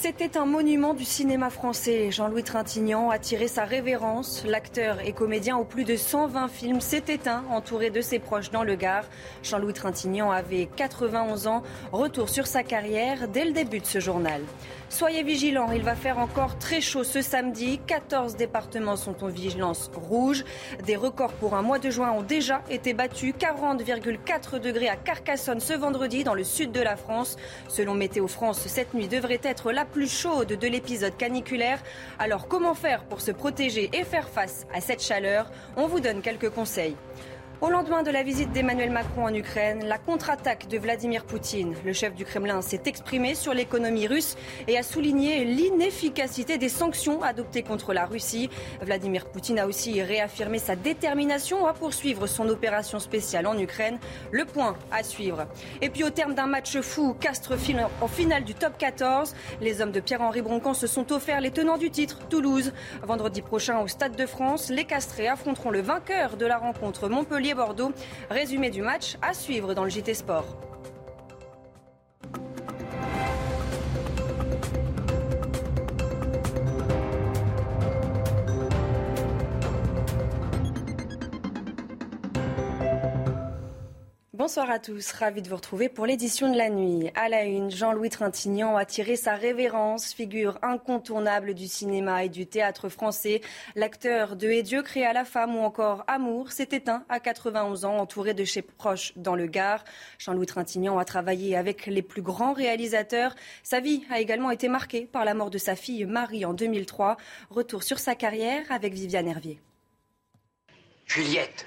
C'était un monument du cinéma français. Jean-Louis Trintignant a tiré sa révérence. L'acteur et comédien aux plus de 120 films s'est éteint, entouré de ses proches dans le Gard. Jean-Louis Trintignant avait 91 ans. Retour sur sa carrière dès le début de ce journal. Soyez vigilants, il va faire encore très chaud ce samedi. 14 départements sont en vigilance rouge. Des records pour un mois de juin ont déjà été battus. 40,4 degrés à Carcassonne ce vendredi dans le sud de la France. Selon Météo France, cette nuit devrait être la plus chaude de l'épisode caniculaire. Alors comment faire pour se protéger et faire face à cette chaleur? On vous donne quelques conseils. Au lendemain de la visite d'Emmanuel Macron en Ukraine, la contre-attaque de Vladimir Poutine, le chef du Kremlin s'est exprimé sur l'économie russe et a souligné l'inefficacité des sanctions adoptées contre la Russie. Vladimir Poutine a aussi réaffirmé sa détermination à poursuivre son opération spéciale en Ukraine. Le point à suivre. Et puis au terme d'un match fou, Castres en finale du top 14, les hommes de Pierre-Henri Broncan se sont offerts les tenants du titre, Toulouse. Vendredi prochain au Stade de France, les Castrés affronteront le vainqueur de la rencontre Montpellier Bordeaux. Résumé du match à suivre dans le JT Sport. Bonsoir à tous, ravi de vous retrouver pour l'édition de la nuit. À la une, Jean-Louis Trintignant a tiré sa révérence, figure incontournable du cinéma et du théâtre français. L'acteur de Et Dieu créé à la femme ou encore Amour s'est éteint à 91 ans, entouré de ses proches dans le Gard. Jean-Louis Trintignant a travaillé avec les plus grands réalisateurs. Sa vie a également été marquée par la mort de sa fille Marie en 2003. Retour sur sa carrière avec Viviane Hervier. Juliette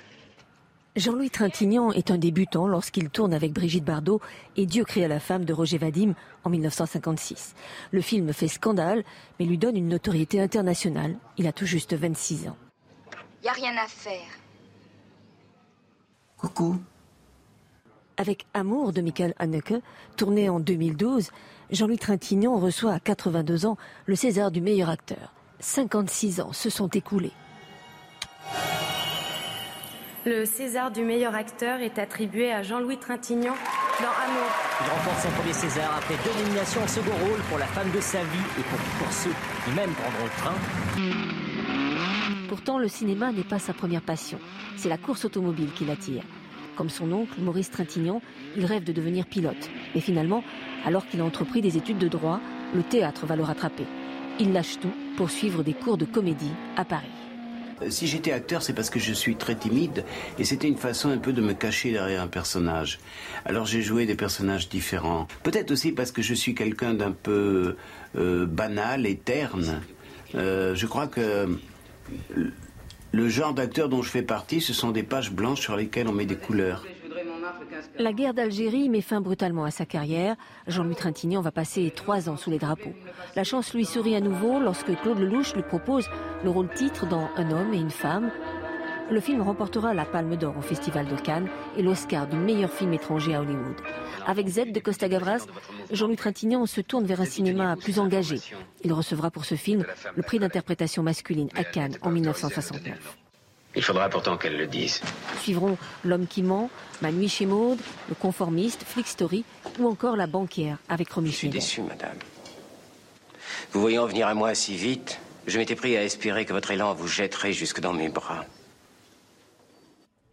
Jean-Louis Trintignant est un débutant lorsqu'il tourne avec Brigitte Bardot et Dieu cria la femme de Roger Vadim en 1956. Le film fait scandale, mais lui donne une notoriété internationale. Il a tout juste 26 ans. Y a rien à faire. Coucou. Avec Amour de Michael Haneke, tourné en 2012, Jean-Louis Trintignant reçoit à 82 ans le César du meilleur acteur. 56 ans se sont écoulés. Le César du meilleur acteur est attribué à Jean-Louis Trintignant dans Amour. Il remporte son premier César après deux nominations en second rôle pour La femme de sa vie et pour, pour ceux qui même prendront le train. Pourtant, le cinéma n'est pas sa première passion. C'est la course automobile qui l'attire. Comme son oncle, Maurice Trintignant, il rêve de devenir pilote. Mais finalement, alors qu'il a entrepris des études de droit, le théâtre va le rattraper. Il lâche tout pour suivre des cours de comédie à Paris. Si j'étais acteur, c'est parce que je suis très timide et c'était une façon un peu de me cacher derrière un personnage. Alors j'ai joué des personnages différents. Peut-être aussi parce que je suis quelqu'un d'un peu euh, banal et terne. Euh, je crois que le genre d'acteur dont je fais partie, ce sont des pages blanches sur lesquelles on met des couleurs. La guerre d'Algérie met fin brutalement à sa carrière. Jean-Louis Trintignant va passer trois ans sous les drapeaux. La chance lui sourit à nouveau lorsque Claude Lelouch lui propose le rôle titre dans Un homme et une femme. Le film remportera la Palme d'Or au Festival de Cannes et l'Oscar du meilleur film étranger à Hollywood. Avec Z de Costa Gavras, Jean-Louis Trintignant se tourne vers un cinéma plus engagé. Il recevra pour ce film le prix d'interprétation masculine à Cannes en 1969. Il faudra pourtant qu'elle le dise. Suivront L'homme qui ment, Ma nuit chez Maude, Le conformiste, Flick Story ou encore La banquière avec Romy Je suis déçu, madame. Vous voyant venir à moi si vite, je m'étais pris à espérer que votre élan vous jetterait jusque dans mes bras.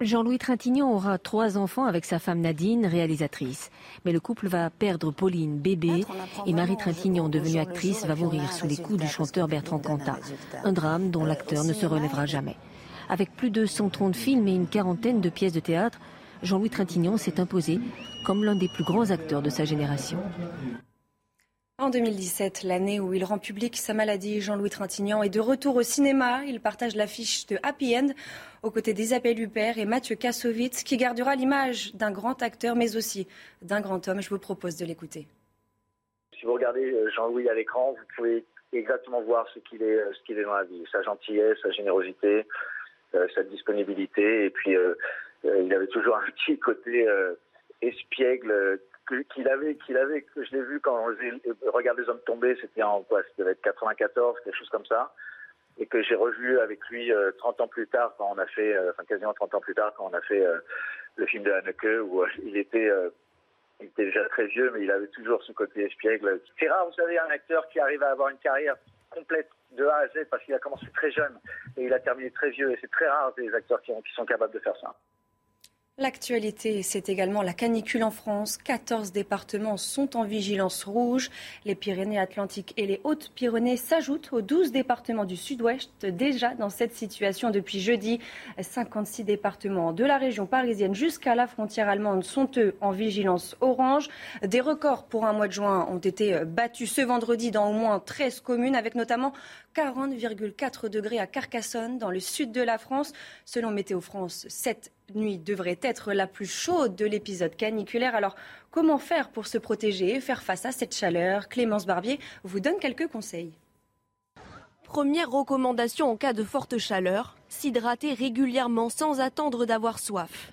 Jean-Louis Trintignant aura trois enfants avec sa femme Nadine, réalisatrice. Mais le couple va perdre Pauline, bébé, et Marie Trintignant, devenue actrice, va mourir sous les coups du chanteur Bertrand Cantat. Un drame dont l'acteur ne se relèvera jamais. Avec plus de 130 films et une quarantaine de pièces de théâtre, Jean-Louis Trintignant s'est imposé comme l'un des plus grands acteurs de sa génération. En 2017, l'année où il rend public sa maladie, Jean-Louis Trintignant est de retour au cinéma. Il partage l'affiche de Happy End aux côtés d'Isabelle Huppert et Mathieu Kassovitz, qui gardera l'image d'un grand acteur, mais aussi d'un grand homme. Je vous propose de l'écouter. Si vous regardez euh, Jean-Louis à l'écran, vous pouvez exactement voir ce qu'il est, euh, ce qu'il est dans la vie, sa gentillesse, sa générosité, euh, sa disponibilité, et puis il avait toujours un petit côté espiègle qu'il avait, qu'il avait, que je l'ai vu quand on Regarde les hommes tomber, c'était en quoi Ça devait être 94, quelque chose comme ça. Et que j'ai revu avec lui 30 euh, ans plus tard, quand on a fait, euh, enfin quasiment 30 ans plus tard, quand on a fait euh, le film de Haneke, où il était, il était déjà très vieux, mais il avait toujours ce côté espiègle. C'est rare, vous savez, un acteur qui arrive à avoir une carrière complète de A à Z parce qu'il a commencé très jeune et il a terminé très vieux. Et c'est très rare des acteurs qui sont capables de faire ça. L'actualité, c'est également la canicule en France. 14 départements sont en vigilance rouge. Les Pyrénées-Atlantiques et les Hautes-Pyrénées s'ajoutent aux 12 départements du sud-ouest déjà dans cette situation depuis jeudi. 56 départements de la région parisienne jusqu'à la frontière allemande sont eux en vigilance orange. Des records pour un mois de juin ont été battus ce vendredi dans au moins 13 communes avec notamment 40,4 degrés à Carcassonne dans le sud de la France. Selon Météo France, cette nuit devrait être la plus chaude de l'épisode caniculaire. Alors, comment faire pour se protéger et faire face à cette chaleur? Clémence Barbier vous donne quelques conseils. Première recommandation en cas de forte chaleur, s'hydrater régulièrement sans attendre d'avoir soif.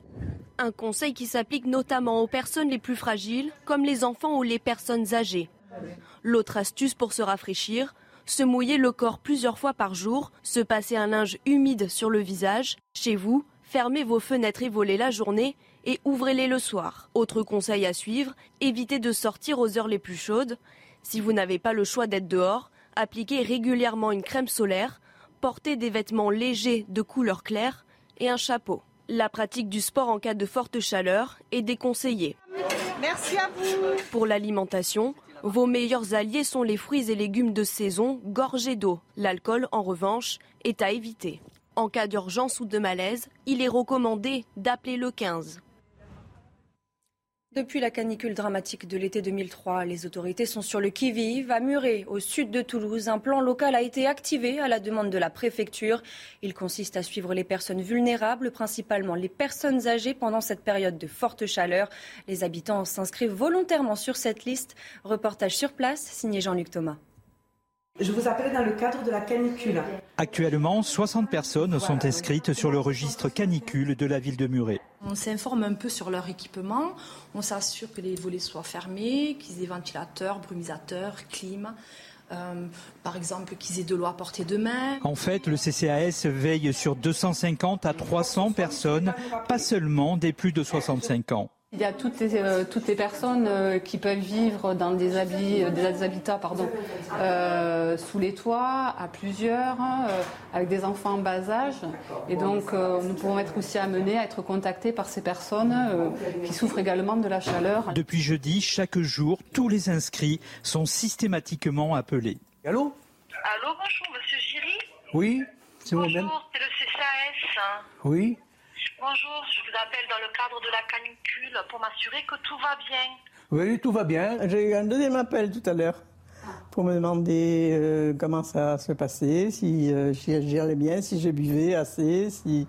Un conseil qui s'applique notamment aux personnes les plus fragiles, comme les enfants ou les personnes âgées. L'autre astuce pour se rafraîchir, se mouiller le corps plusieurs fois par jour, se passer un linge humide sur le visage. Chez vous, fermez vos fenêtres et volez la journée et ouvrez-les le soir. Autre conseil à suivre, évitez de sortir aux heures les plus chaudes. Si vous n'avez pas le choix d'être dehors, appliquez régulièrement une crème solaire, portez des vêtements légers de couleur claire et un chapeau. La pratique du sport en cas de forte chaleur est déconseillée. Merci à vous. Pour l'alimentation, vos meilleurs alliés sont les fruits et légumes de saison gorgés d'eau. L'alcool, en revanche, est à éviter. En cas d'urgence ou de malaise, il est recommandé d'appeler le 15. Depuis la canicule dramatique de l'été 2003, les autorités sont sur le qui-vive. À Muret, au sud de Toulouse, un plan local a été activé à la demande de la préfecture. Il consiste à suivre les personnes vulnérables, principalement les personnes âgées, pendant cette période de forte chaleur. Les habitants s'inscrivent volontairement sur cette liste. Reportage sur place, signé Jean-Luc Thomas. Je vous appelle dans le cadre de la canicule. Actuellement, 60 personnes sont inscrites sur le registre canicule de la ville de Muret. On s'informe un peu sur leur équipement, on s'assure que les volets soient fermés, qu'ils aient ventilateurs, brumisateurs, clim. Euh, par exemple, qu'ils aient de l'eau à portée de main. En fait, le CCAS veille sur 250 à 300 personnes, pas seulement des plus de 65 ans. Il y a toutes les, euh, toutes les personnes euh, qui peuvent vivre dans des, habits, euh, des habitats pardon, sous les toits, à plusieurs, avec des enfants en bas âge. Et donc, nous pouvons être aussi amenés à être contactés par ces personnes qui souffrent également de la chaleur. Depuis jeudi, chaque jour, tous les inscrits sont systématiquement appelés. Allô? Allô, bonjour, monsieur Giry? Oui, c'est moi-même. Bonjour, c'est le CCAS. Oui. Bonjour, je vous appelle dans le cadre de la canicule pour m'assurer que tout va bien. Oui, tout va bien. J'ai eu un deuxième appel tout à l'heure pour me demander euh, comment ça se passait, si euh, j'allais bien, si je buvais assez, si,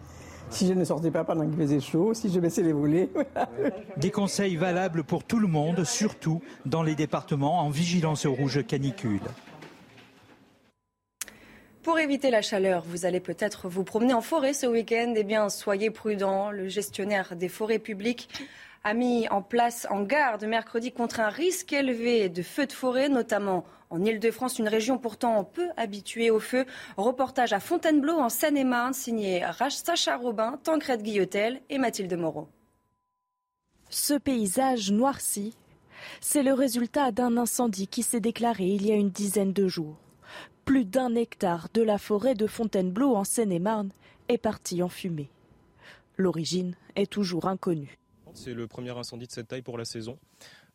si je ne sortais pas pendant qu'il faisait chaud, si je baissais les volets. Des conseils valables pour tout le monde, surtout dans les départements en vigilance rouge canicule. Pour éviter la chaleur, vous allez peut-être vous promener en forêt ce week-end. Eh bien, soyez prudents. Le gestionnaire des forêts publiques a mis en place en garde mercredi contre un risque élevé de feux de forêt, notamment en Ile-de-France, une région pourtant peu habituée au feu. Reportage à Fontainebleau en Seine-et-Marne, signé Sacha Robin, Tancred Guillotel et Mathilde Moreau. Ce paysage noirci, c'est le résultat d'un incendie qui s'est déclaré il y a une dizaine de jours plus d'un hectare de la forêt de Fontainebleau en Seine-et-Marne est parti en fumée. L'origine est toujours inconnue. C'est le premier incendie de cette taille pour la saison.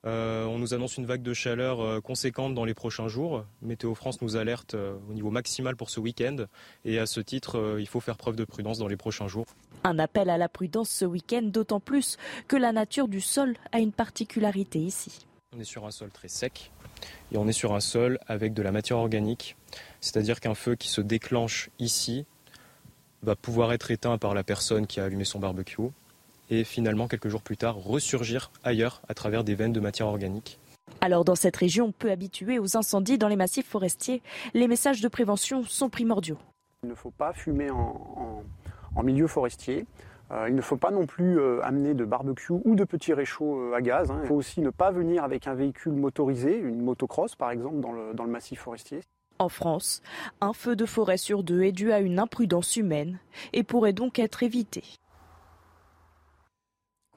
Euh, on nous annonce une vague de chaleur euh, conséquente dans les prochains jours. Météo France nous alerte euh, au niveau maximal pour ce week-end. Et à ce titre, il faut faire preuve de prudence dans les prochains jours. Un appel à la prudence ce week-end, d'autant plus que la nature du sol a une particularité ici. On est sur un sol très sec, Et on est sur un sol avec de la matière organique, c'est-à-dire qu'un feu qui se déclenche ici va pouvoir être éteint par la personne qui a allumé son barbecue et finalement quelques jours plus tard ressurgir ailleurs à travers des veines de matière organique. Alors dans cette région peu habituée aux incendies dans les massifs forestiers, les messages de prévention sont primordiaux. Il ne faut pas fumer en, milieu forestier. Euh, il ne faut pas non plus euh, amener de barbecue ou de petits réchauds euh, à gaz. Hein. Il faut aussi ne pas venir avec un véhicule motorisé, une motocross par exemple, dans le, dans le massif forestier. En France, un feu de forêt sur deux est dû à une imprudence humaine et pourrait donc être évité.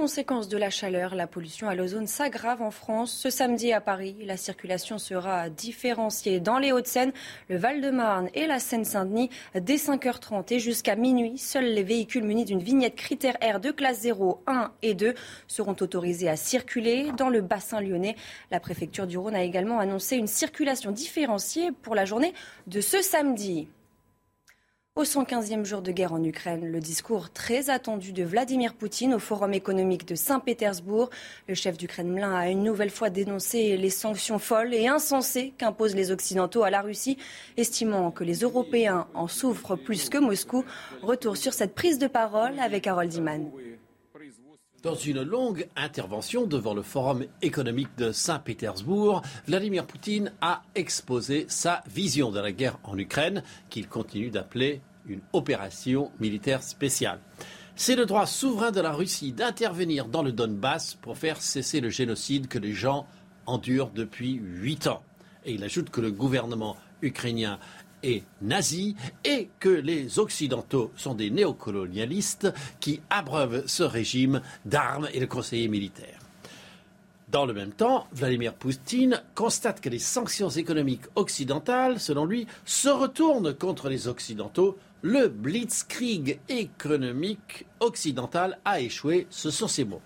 Conséquence de la chaleur, la pollution à l'ozone s'aggrave en France. Ce samedi à Paris, la circulation sera différenciée dans les Hauts-de-Seine, le Val-de-Marne et la Seine-Saint-Denis dès 5h30 et jusqu'à minuit. Seuls les véhicules munis d'une vignette critère R de classe 0, 1 et 2 seront autorisés à circuler dans le bassin lyonnais. La préfecture du Rhône a également annoncé une circulation différenciée pour la journée de ce samedi. Au 115e jour de guerre en Ukraine, le discours très attendu de Vladimir Poutine au Forum économique de Saint-Pétersbourg. Le chef du Kremlin a une nouvelle fois dénoncé les sanctions folles et insensées qu'imposent les Occidentaux à la Russie, estimant que les Européens en souffrent plus que Moscou. Retour sur cette prise de parole avec Harold Iman. Dans une longue intervention devant le Forum économique de Saint-Pétersbourg, Vladimir Poutine a exposé sa vision de la guerre en Ukraine, qu'il continue d'appeler une opération militaire spéciale. C'est le droit souverain de la Russie d'intervenir dans le Donbass pour faire cesser le génocide que les gens endurent depuis huit ans. Et il ajoute que le gouvernement ukrainien est nazi et que les Occidentaux sont des néocolonialistes qui abreuvent ce régime d'armes et de conseillers militaires. Dans le même temps, Vladimir Poutine constate que les sanctions économiques occidentales, selon lui, se retournent contre les Occidentaux. Le blitzkrieg économique occidental a échoué, ce sont ses mots.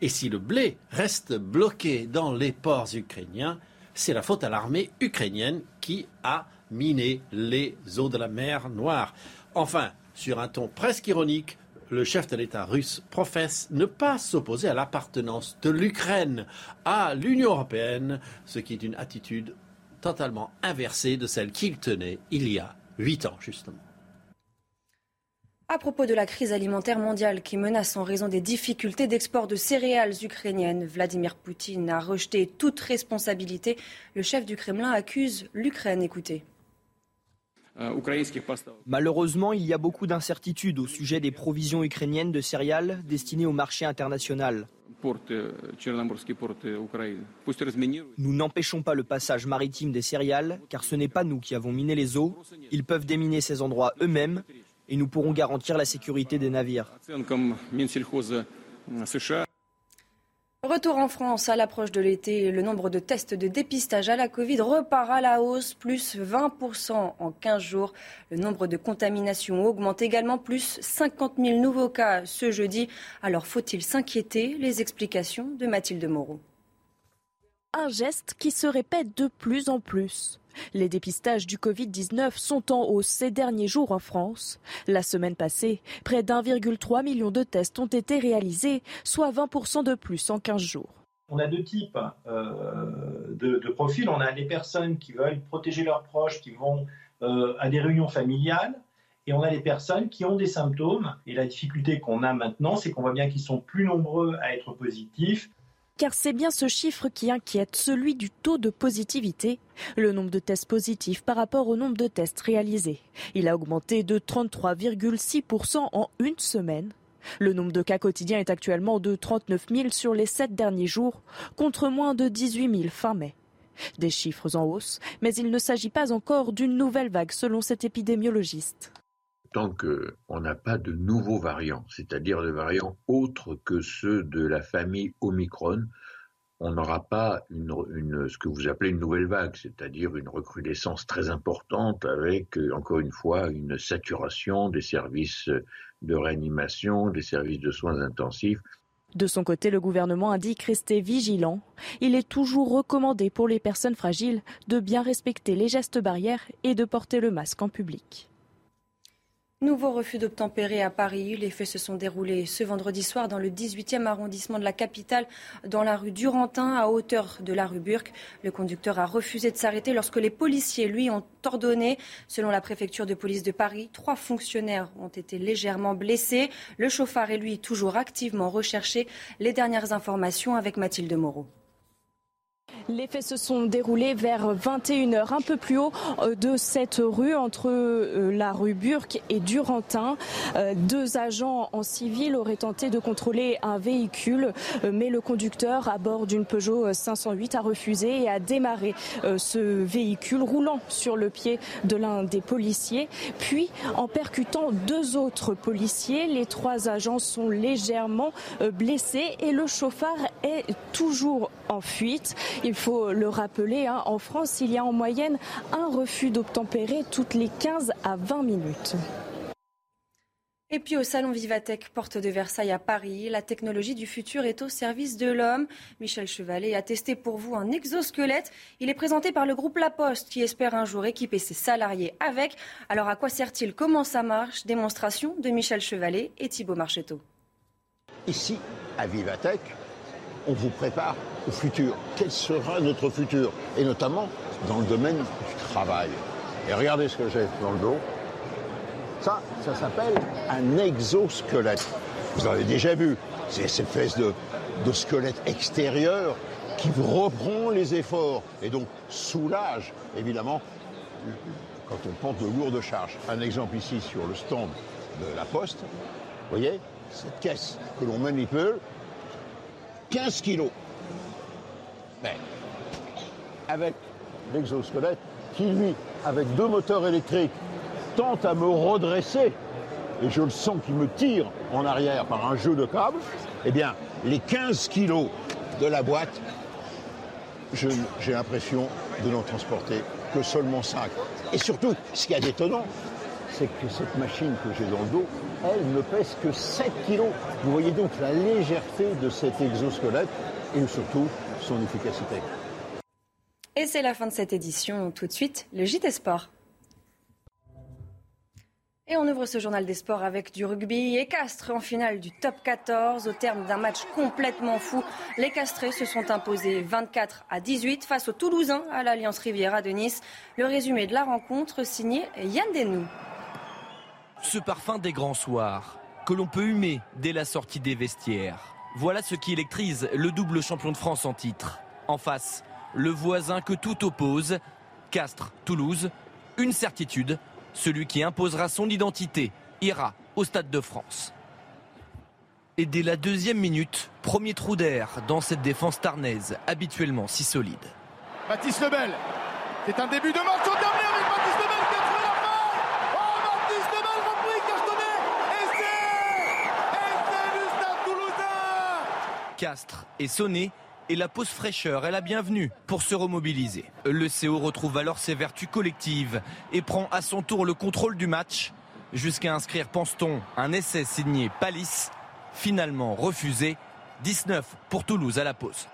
Et si le blé reste bloqué dans les ports ukrainiens, c'est la faute à l'armée ukrainienne qui a miné les eaux de la mer Noire. Enfin, sur un ton presque ironique, le chef de l'État russe professe ne pas s'opposer à l'appartenance de l'Ukraine à l'Union européenne, ce qui est une attitude totalement inversée de celle qu'il tenait il y a huit ans, justement. À propos de la crise alimentaire mondiale qui menace en raison des difficultés d'export de céréales ukrainiennes, Vladimir Poutine a rejeté toute responsabilité. Le chef du Kremlin accuse l'Ukraine. Écoutez. Euh, Malheureusement, il y a beaucoup d'incertitudes au sujet des provisions ukrainiennes de céréales destinées au marché international. Euh, nous n'empêchons pas le passage maritime des céréales, car ce n'est pas nous qui avons miné les eaux. Ils peuvent déminer ces endroits eux-mêmes et nous pourrons garantir la sécurité des navires. Retour en France à l'approche de l'été, le nombre de tests de dépistage à la Covid repart à la hausse, plus 20% en 15 jours. Le nombre de contaminations augmente également, plus 50 000 nouveaux cas ce jeudi. Alors faut-il s'inquiéter? Les explications de Mathilde Moreau. Un geste qui se répète de plus en plus. Les dépistages du Covid-19 sont en hausse ces derniers jours en France. La semaine passée, près d'1,3 million de tests ont été réalisés, soit 20% de plus en 15 jours. On a deux types euh, de, profils. On a les personnes qui veulent protéger leurs proches, qui vont euh, à des réunions familiales. Et on a les personnes qui ont des symptômes. Et la difficulté qu'on a maintenant, c'est qu'on voit bien qu'ils sont plus nombreux à être positifs car c'est bien ce chiffre qui inquiète, celui du taux de positivité, le nombre de tests positifs par rapport au nombre de tests réalisés. Il a augmenté de 33,6% en une semaine. Le nombre de cas quotidiens est actuellement de 39 000 sur les sept derniers jours, contre moins de 18 000 fin mai. Des chiffres en hausse, mais il ne s'agit pas encore d'une nouvelle vague selon cet épidémiologiste tant qu'on n'a pas de nouveaux variants, c'est-à-dire de variants autres que ceux de la famille Omicron, on n'aura pas ce que vous appelez une nouvelle vague, c'est-à-dire une recrudescence très importante avec, encore une fois, une saturation des services de réanimation, des services de soins intensifs. De son côté, le gouvernement indique rester vigilant. Il est toujours recommandé pour les personnes fragiles de bien respecter les gestes barrières et de porter le masque en public. Nouveau refus d'obtempérer à Paris. Les faits se sont déroulés ce vendredi soir dans le 18e arrondissement de la capitale, dans la rue Durantin, à hauteur de la rue Burke. Le conducteur a refusé de s'arrêter lorsque les policiers lui ont ordonné. Selon la préfecture de police de Paris, trois fonctionnaires ont été légèrement blessés. Le chauffard est lui toujours activement recherché. Les dernières informations avec Mathilde Moreau. Les faits se sont déroulés vers 21h, un peu plus haut euh, de cette rue, entre euh, la rue Burke et Durantin. Euh, deux agents en civil auraient tenté de contrôler un véhicule, mais le conducteur à bord d'une Peugeot 508 a refusé et a démarré ce véhicule roulant sur le pied de l'un des policiers, puis en percutant deux autres policiers. Les trois agents sont légèrement blessés et le chauffard est toujours en fuite. Faut le rappeler, hein, en France, il y a en moyenne un refus d'obtempérer toutes les 15 à 20 minutes. Et puis au Salon Vivatech, porte de Versailles à Paris, la technologie du futur est au service de l'homme. Michel Chevalet a testé pour vous un exosquelette. Il est présenté par le groupe La Poste qui espère un jour équiper ses salariés avec. Alors à quoi sert-il? Comment ça marche? Démonstration de Michel Chevalet et Thibault Marchetto. Ici, à Vivatech, on vous prépare au futur. Quel sera notre futur? Et notamment dans le domaine du travail. Et regardez ce que j'ai dans le dos. Ça, ça s'appelle un exosquelette. Vous avez déjà vu. C'est cette espèce de, de squelette extérieur qui reprend les efforts et donc soulage, évidemment, quand on porte de lourdes charges. Un exemple ici sur le stand de la Poste. Vous voyez, cette caisse que l'on manipule, 15 kilos. Mais avec l'exosquelette qui, lui, avec deux moteurs électriques, tente à me redresser, et je le sens qui me tire en arrière par un jeu de câbles, eh bien, les 15 kilos de la boîte, j'ai l'impression de n'en transporter que seulement 5. Et surtout, ce qui est détonnant, c'est que cette machine que j'ai dans le dos, elle ne pèse que 7 kilos. Vous voyez donc la légèreté de cet exosquelette et surtout son efficacité. Et c'est la fin de cette édition. Tout de suite, le JT Sport. Et on ouvre ce journal des sports avec du rugby et Castres en finale du top 14. Au terme d'un match complètement fou, les Castrés se sont imposés 24 à 18 face aux Toulousains à l'Alliance Riviera de Nice. Le résumé de la rencontre signé Yann Denou. Ce parfum des grands soirs que l'on peut humer dès la sortie des vestiaires. Voilà ce qui électrise le double champion de France en titre. En face, le voisin que tout oppose, Castres, Toulouse, une certitude, celui qui imposera son identité ira au Stade de France. Et dès la deuxième minute, premier trou d'air dans cette défense tarnaise, habituellement si solide. Baptiste Lebel, c'est un début de match terminé avec Baptiste Lebel qui a trouvé la fin Oh Baptiste Lebel repris, cartonné Et c'est Et c'est du Stade Toulousain Castres est sonné et la pause fraîcheur est la bienvenue pour se remobiliser. Le CO retrouve alors ses vertus collectives et prend à son tour le contrôle du match jusqu'à inscrire, pense-t-on, un essai signé Palis, finalement refusé, 19 pour Toulouse à la pause.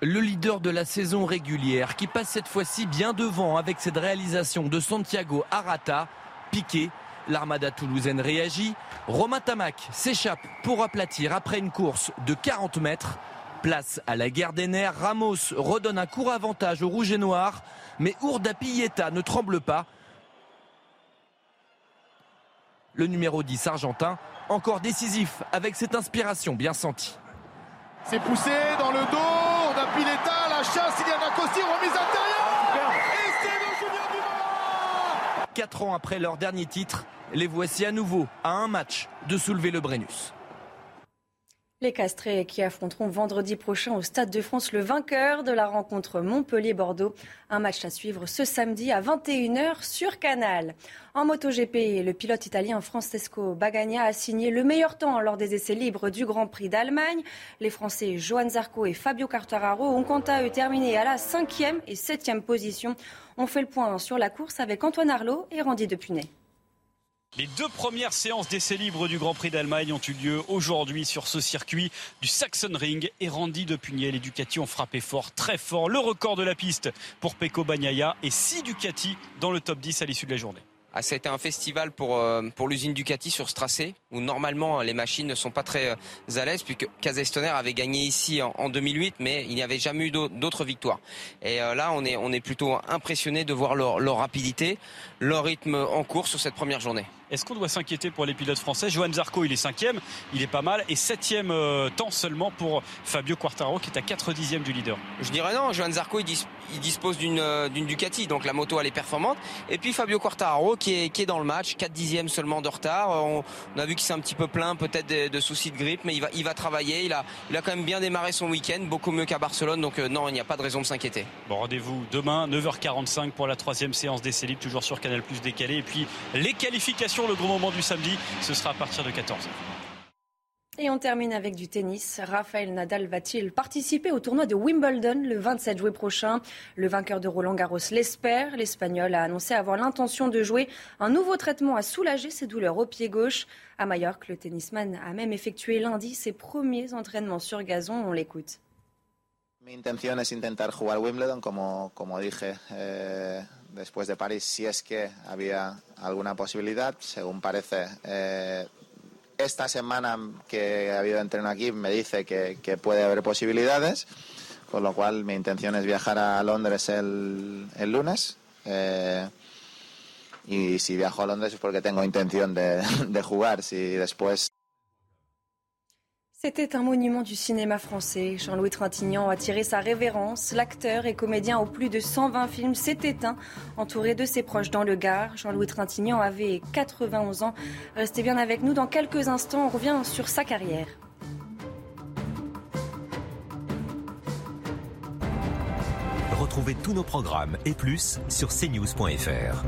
Le leader de la saison régulière qui passe cette fois-ci bien devant avec cette réalisation de Santiago Arata, piqué, l'armada toulousaine réagit, Romain Tamac s'échappe pour aplatir après une course de 40 mètres Place à la guerre des nerfs, Ramos redonne un court avantage au rouge et noir, mais Ourda Pilleta ne tremble pas. Le numéro 10 argentin, encore décisif avec cette inspiration bien sentie. C'est poussé dans le dos, Ourda Pilleta, la chasse, il y a Costi, remise intérieure, et c'est le junior du moment Quatre ans après leur dernier titre, les voici à nouveau à un match de soulever le Brennus. Les Castrés qui affronteront vendredi prochain au Stade de France le vainqueur de la rencontre Montpellier-Bordeaux. Un match à suivre ce samedi à 21h sur Canal. En MotoGP, le pilote italien Francesco Bagagna a signé le meilleur temps lors des essais libres du Grand Prix d'Allemagne. Les Français Johan Zarco et Fabio Quartararo ont quant à eux terminé à la cinquième et septième position. On fait le point sur la course avec Antoine Arlot et Randy Depunet. Les deux premières séances d'essais libres du Grand Prix d'Allemagne ont eu lieu aujourd'hui sur ce circuit du Saxon Ring et Randy de Pugnet. Les Ducati ont frappé fort, très fort. Le record de la piste pour Pecco Bagnaia et 6 Ducati dans le top 10 à l'issue de la journée. Ah, ça un festival pour, euh, pour l'usine Ducati sur ce tracé, où normalement les machines ne sont pas très euh, à l'aise, puisque Kazastoner avait gagné ici en, 2008, mais il n'y avait jamais eu d'autres victoires. Et euh, là, on est, on est plutôt impressionné de voir leur, leur rapidité, leur rythme en cours sur cette première journée. Est-ce qu'on doit s'inquiéter pour les pilotes français? Johan Zarco, il est cinquième, il est pas mal, et septième euh, temps seulement pour Fabio Quartaro, qui est à 4 dixièmes du leader. Je dirais non, Johan Zarco, il, dispose euh, d'une Ducati, donc la moto, elle est performante. Et puis Fabio Quartaro, qui est, qui est dans le match, 4 dixièmes seulement de retard. On, a vu qu'il s'est un petit peu plein, peut-être de, soucis de grippe, mais il va, il va travailler. Il a, il a quand même bien démarré son week-end, beaucoup mieux qu'à Barcelone, donc euh, non, il n'y a pas de raison de s'inquiéter. Bon, rendez-vous demain, 9h45 pour la troisième séance d'essai libre, toujours sur Canal Plus décalé. Et puis les qualifications, le gros moment du samedi ce sera à partir de 14h. Et on termine avec du tennis. Raphaël Nadal va-t-il participer au tournoi de Wimbledon le 27 juillet prochain? Le vainqueur de Roland Garros l'espère. L'Espagnol a annoncé avoir l'intention de jouer un nouveau traitement à soulager ses douleurs au pied gauche. À Majorque, le tennisman a même effectué lundi ses premiers entraînements sur gazon. On l'écoute. Mi intención es intentar jugar Wimbledon, como, como dije eh, después de París, si es que había alguna posibilidad. Según parece, eh, esta semana que ha habido entreno aquí me dice que, puede haber posibilidades, con lo cual mi intención es viajar a Londres el, el lunes. Eh, y si viajo a Londres es porque tengo intención de, de jugar. Si después C'était un monument du cinéma français. Jean-Louis Trintignant a tiré sa révérence. L'acteur et comédien aux plus de 120 films s'est éteint, entouré de ses proches dans le Gard. Jean-Louis Trintignant avait 91 ans. Restez bien avec nous dans quelques instants. On revient sur sa carrière. Retrouvez tous nos programmes et plus sur cnews.fr.